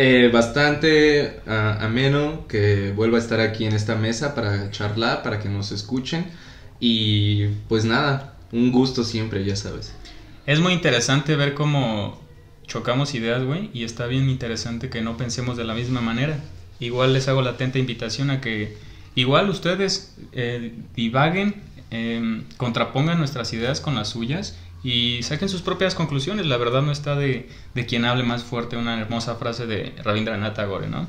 eh, bastante ah, ameno que vuelva a estar aquí en esta mesa para charlar, para que nos escuchen. Y pues nada, un gusto siempre, ya sabes. Es muy interesante ver cómo chocamos ideas, güey, y está bien interesante que no pensemos de la misma manera. Igual les hago la atenta invitación a que igual ustedes eh, divaguen, em, contrapongan nuestras ideas con las suyas y saquen sus propias conclusiones. La verdad no está de, de quien hable más fuerte, una hermosa frase de Rabindranath Tagore, ¿no?